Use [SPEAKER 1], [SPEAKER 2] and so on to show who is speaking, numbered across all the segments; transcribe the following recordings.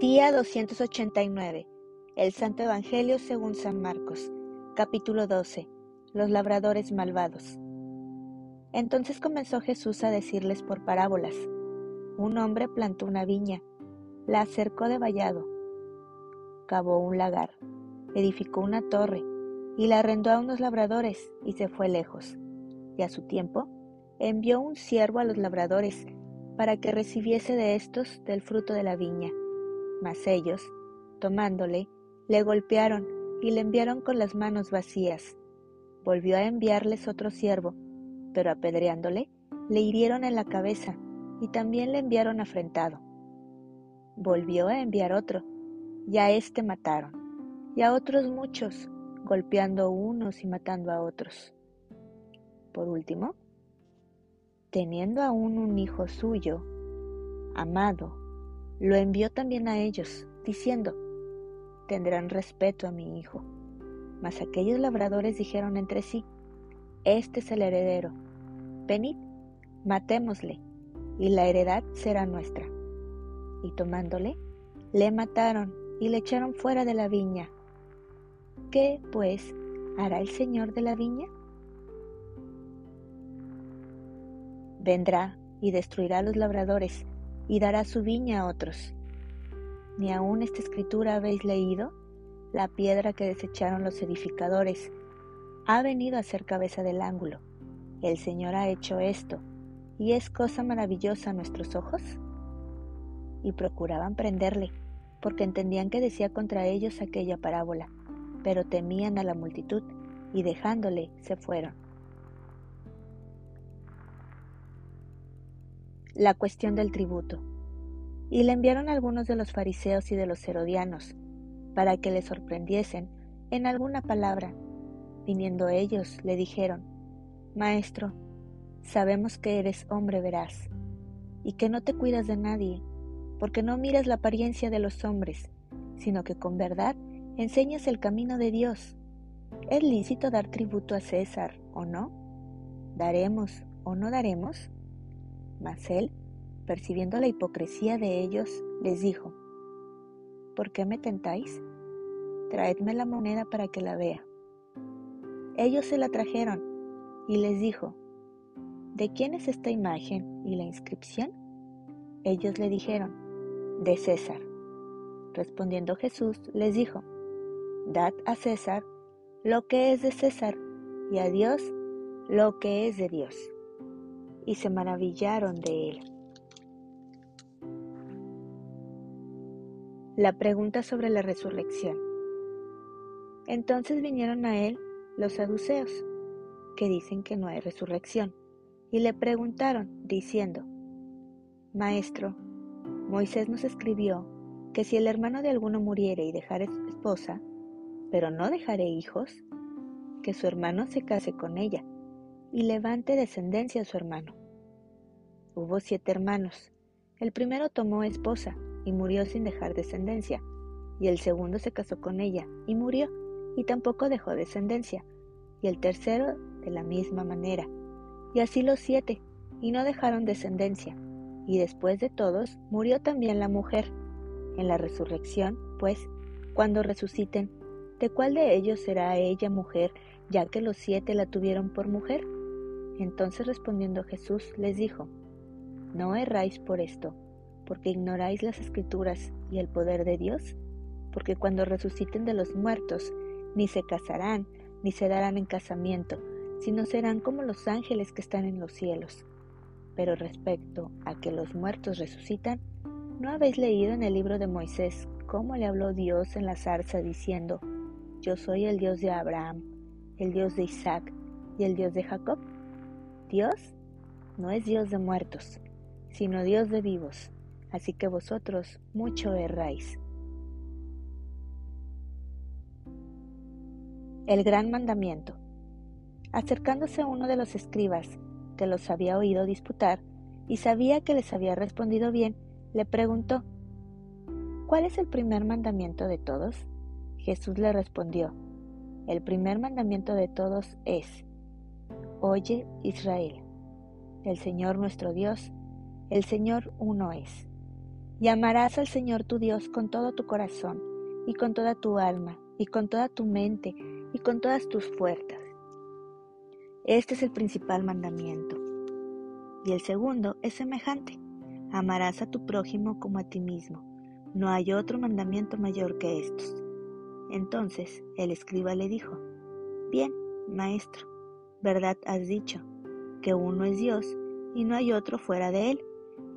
[SPEAKER 1] Día 289. El Santo Evangelio según San Marcos. Capítulo 12. Los labradores malvados. Entonces comenzó Jesús a decirles por parábolas. Un hombre plantó una viña, la acercó de vallado, cavó un lagar, edificó una torre y la arrendó a unos labradores y se fue lejos. Y a su tiempo envió un siervo a los labradores para que recibiese de estos del fruto de la viña mas ellos, tomándole, le golpearon y le enviaron con las manos vacías. Volvió a enviarles otro siervo, pero apedreándole, le hirieron en la cabeza y también le enviaron afrentado. Volvió a enviar otro, y a éste mataron, y a otros muchos, golpeando a unos y matando a otros. Por último, teniendo aún un hijo suyo, amado, lo envió también a ellos, diciendo, tendrán respeto a mi hijo. Mas aquellos labradores dijeron entre sí, este es el heredero, venid, matémosle, y la heredad será nuestra. Y tomándole, le mataron y le echaron fuera de la viña. ¿Qué, pues, hará el Señor de la viña? Vendrá y destruirá a los labradores y dará su viña a otros. Ni aun esta escritura habéis leído, la piedra que desecharon los edificadores ha venido a ser cabeza del ángulo. El Señor ha hecho esto, y es cosa maravillosa a nuestros ojos. Y procuraban prenderle, porque entendían que decía contra ellos aquella parábola, pero temían a la multitud, y dejándole se fueron. La cuestión del tributo. Y le enviaron algunos de los fariseos y de los herodianos, para que le sorprendiesen en alguna palabra. Viniendo ellos, le dijeron, Maestro, sabemos que eres hombre veraz, y que no te cuidas de nadie, porque no miras la apariencia de los hombres, sino que con verdad enseñas el camino de Dios. ¿Es lícito dar tributo a César o no? ¿Daremos o no daremos? Mas él, percibiendo la hipocresía de ellos, les dijo, ¿Por qué me tentáis? Traedme la moneda para que la vea. Ellos se la trajeron y les dijo, ¿De quién es esta imagen y la inscripción? Ellos le dijeron, de César. Respondiendo Jesús les dijo, Dad a César lo que es de César y a Dios lo que es de Dios y se maravillaron de él. La pregunta sobre la resurrección. Entonces vinieron a él los saduceos, que dicen que no hay resurrección, y le preguntaron, diciendo, Maestro, Moisés nos escribió que si el hermano de alguno muriere y dejare esposa, pero no dejare hijos, que su hermano se case con ella y levante descendencia a su hermano. Hubo siete hermanos. El primero tomó esposa y murió sin dejar descendencia, y el segundo se casó con ella y murió y tampoco dejó descendencia, y el tercero de la misma manera, y así los siete, y no dejaron descendencia, y después de todos murió también la mujer. En la resurrección, pues, cuando resuciten, ¿de cuál de ellos será ella mujer, ya que los siete la tuvieron por mujer? Entonces respondiendo Jesús les dijo, No erráis por esto, porque ignoráis las escrituras y el poder de Dios, porque cuando resuciten de los muertos, ni se casarán, ni se darán en casamiento, sino serán como los ángeles que están en los cielos. Pero respecto a que los muertos resucitan, ¿no habéis leído en el libro de Moisés cómo le habló Dios en la zarza diciendo, Yo soy el Dios de Abraham, el Dios de Isaac y el Dios de Jacob? Dios no es Dios de muertos, sino Dios de vivos, así que vosotros mucho erráis. El gran mandamiento. Acercándose a uno de los escribas, que los había oído disputar, y sabía que les había respondido bien, le preguntó, ¿Cuál es el primer mandamiento de todos? Jesús le respondió, el primer mandamiento de todos es, Oye Israel, el Señor nuestro Dios, el Señor uno es. y amarás al Señor tu Dios con todo tu corazón, y con toda tu alma, y con toda tu mente, y con todas tus fuerzas. Este es el principal mandamiento. Y el segundo es semejante. Amarás a tu prójimo como a ti mismo. No hay otro mandamiento mayor que estos. Entonces el escriba le dijo, Bien, maestro, verdad has dicho, que uno es Dios y no hay otro fuera de él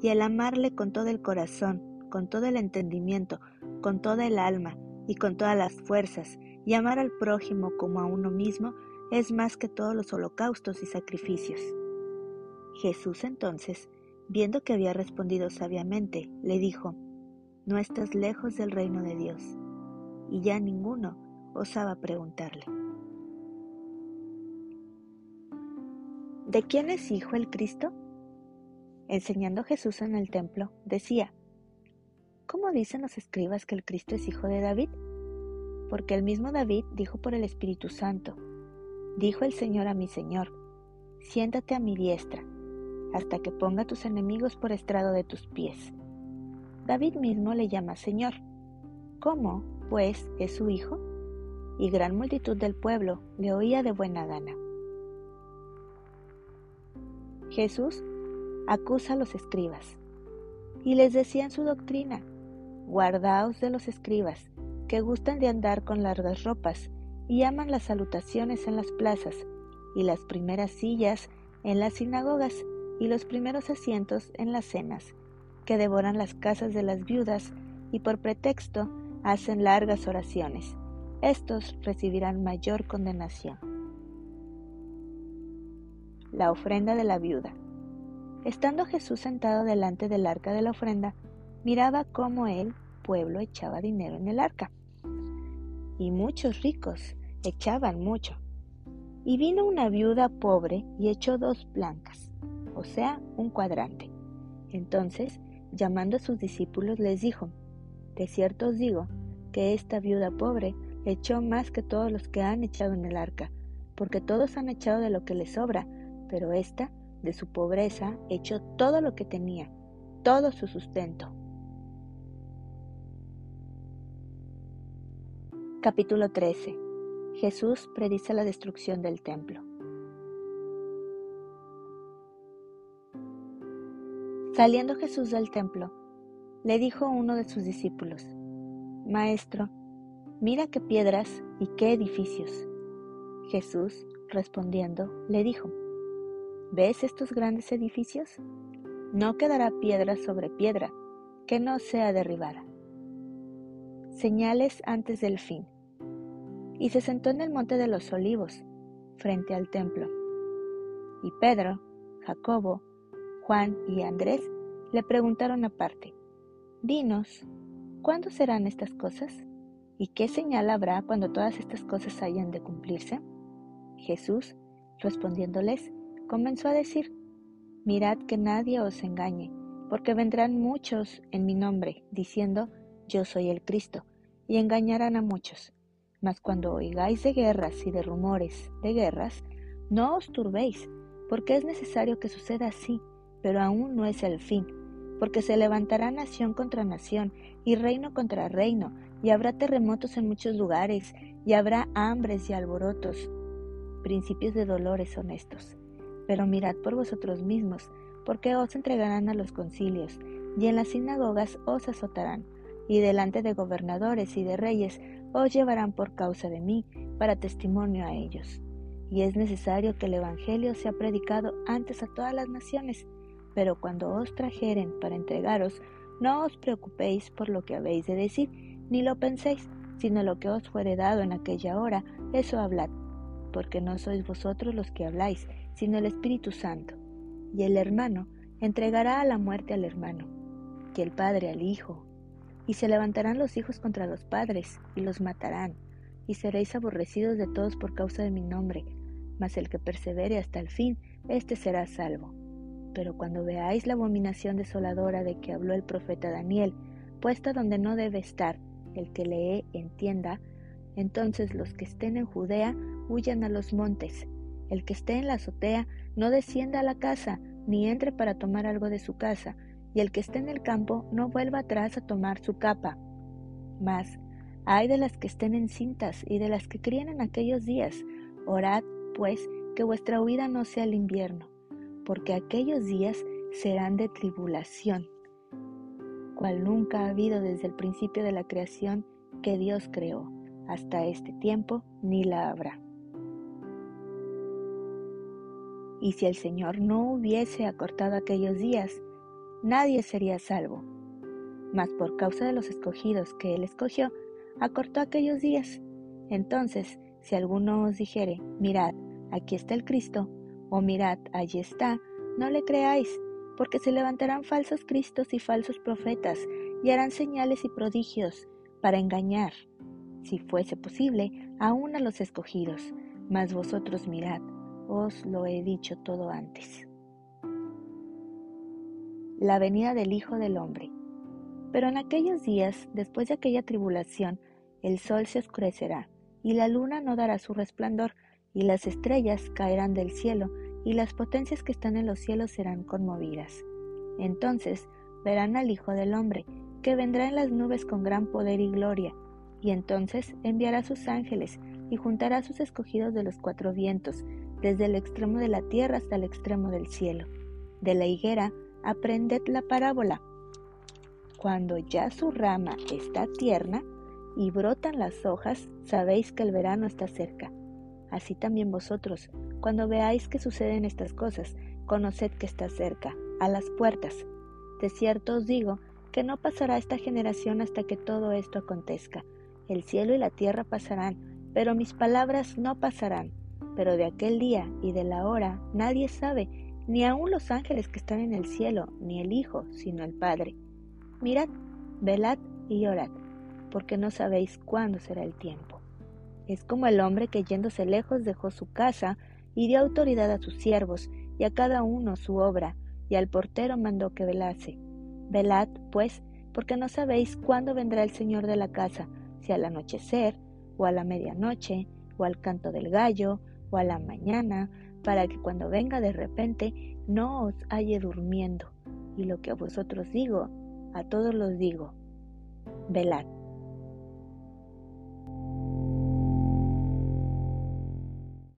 [SPEAKER 1] y el amarle con todo el corazón, con todo el entendimiento, con toda el alma y con todas las fuerzas, y amar al prójimo como a uno mismo, es más que todos los holocaustos y sacrificios. Jesús entonces, viendo que había respondido sabiamente, le dijo, No estás lejos del reino de Dios. Y ya ninguno osaba preguntarle. ¿De quién es hijo el Cristo? enseñando Jesús en el templo, decía, ¿Cómo dicen los escribas que el Cristo es hijo de David? Porque el mismo David dijo por el Espíritu Santo, dijo el Señor a mi Señor, siéntate a mi diestra, hasta que ponga tus enemigos por estrado de tus pies. David mismo le llama Señor. ¿Cómo, pues, es su hijo? Y gran multitud del pueblo le oía de buena gana. Jesús acusa a los escribas. Y les decía en su doctrina, guardaos de los escribas, que gustan de andar con largas ropas y aman las salutaciones en las plazas y las primeras sillas en las sinagogas y los primeros asientos en las cenas, que devoran las casas de las viudas y por pretexto hacen largas oraciones. Estos recibirán mayor condenación. La ofrenda de la viuda. Estando Jesús sentado delante del arca de la ofrenda, miraba cómo el pueblo echaba dinero en el arca. Y muchos ricos echaban mucho. Y vino una viuda pobre y echó dos blancas, o sea, un cuadrante. Entonces, llamando a sus discípulos, les dijo, De cierto os digo, que esta viuda pobre echó más que todos los que han echado en el arca, porque todos han echado de lo que les sobra, pero ésta de su pobreza, echó todo lo que tenía, todo su sustento. Capítulo 13. Jesús predice la destrucción del templo. Saliendo Jesús del templo, le dijo uno de sus discípulos, Maestro, mira qué piedras y qué edificios. Jesús, respondiendo, le dijo, ¿Ves estos grandes edificios? No quedará piedra sobre piedra que no sea derribada. Señales antes del fin. Y se sentó en el monte de los olivos, frente al templo. Y Pedro, Jacobo, Juan y Andrés le preguntaron aparte, Dinos, ¿cuándo serán estas cosas? ¿Y qué señal habrá cuando todas estas cosas hayan de cumplirse? Jesús, respondiéndoles, comenzó a decir, Mirad que nadie os engañe, porque vendrán muchos en mi nombre, diciendo, Yo soy el Cristo, y engañarán a muchos. Mas cuando oigáis de guerras y de rumores de guerras, no os turbéis, porque es necesario que suceda así, pero aún no es el fin, porque se levantará nación contra nación y reino contra reino, y habrá terremotos en muchos lugares, y habrá hambres y alborotos, principios de dolores honestos pero mirad por vosotros mismos, porque os entregarán a los concilios, y en las sinagogas os azotarán, y delante de gobernadores y de reyes os llevarán por causa de mí, para testimonio a ellos. Y es necesario que el Evangelio sea predicado antes a todas las naciones, pero cuando os trajeren para entregaros, no os preocupéis por lo que habéis de decir, ni lo penséis, sino lo que os fuere dado en aquella hora, eso hablad, porque no sois vosotros los que habláis, sino el Espíritu Santo. Y el hermano entregará a la muerte al hermano, y el padre al hijo. Y se levantarán los hijos contra los padres, y los matarán, y seréis aborrecidos de todos por causa de mi nombre, mas el que persevere hasta el fin, éste será salvo. Pero cuando veáis la abominación desoladora de que habló el profeta Daniel, puesta donde no debe estar, el que lee entienda, entonces los que estén en Judea huyan a los montes, el que esté en la azotea no descienda a la casa, ni entre para tomar algo de su casa, y el que esté en el campo no vuelva atrás a tomar su capa. Mas, hay de las que estén encintas y de las que críen en aquellos días, orad, pues, que vuestra huida no sea el invierno, porque aquellos días serán de tribulación, cual nunca ha habido desde el principio de la creación que Dios creó, hasta este tiempo ni la habrá. Y si el Señor no hubiese acortado aquellos días, nadie sería salvo. Mas por causa de los escogidos que Él escogió, acortó aquellos días. Entonces, si alguno os dijere, mirad, aquí está el Cristo, o mirad, allí está, no le creáis, porque se levantarán falsos cristos y falsos profetas, y harán señales y prodigios, para engañar, si fuese posible, aún a los escogidos. Mas vosotros mirad, os lo he dicho todo antes. La venida del Hijo del Hombre. Pero en aquellos días, después de aquella tribulación, el sol se oscurecerá, y la luna no dará su resplandor, y las estrellas caerán del cielo, y las potencias que están en los cielos serán conmovidas. Entonces verán al Hijo del Hombre, que vendrá en las nubes con gran poder y gloria, y entonces enviará sus ángeles, y juntará a sus escogidos de los cuatro vientos, desde el extremo de la tierra hasta el extremo del cielo. De la higuera aprended la parábola. Cuando ya su rama está tierna y brotan las hojas, sabéis que el verano está cerca. Así también vosotros, cuando veáis que suceden estas cosas, conoced que está cerca, a las puertas. De cierto os digo que no pasará esta generación hasta que todo esto acontezca. El cielo y la tierra pasarán, pero mis palabras no pasarán pero de aquel día y de la hora nadie sabe, ni aun los ángeles que están en el cielo, ni el Hijo, sino el Padre. Mirad, velad y orad, porque no sabéis cuándo será el tiempo. Es como el hombre que yéndose lejos dejó su casa y dio autoridad a sus siervos y a cada uno su obra, y al portero mandó que velase. Velad, pues, porque no sabéis cuándo vendrá el Señor de la casa, si al anochecer, o a la medianoche, o al canto del gallo, o a la mañana, para que cuando venga de repente no os halle durmiendo. Y lo que a vosotros digo, a todos los digo, velad.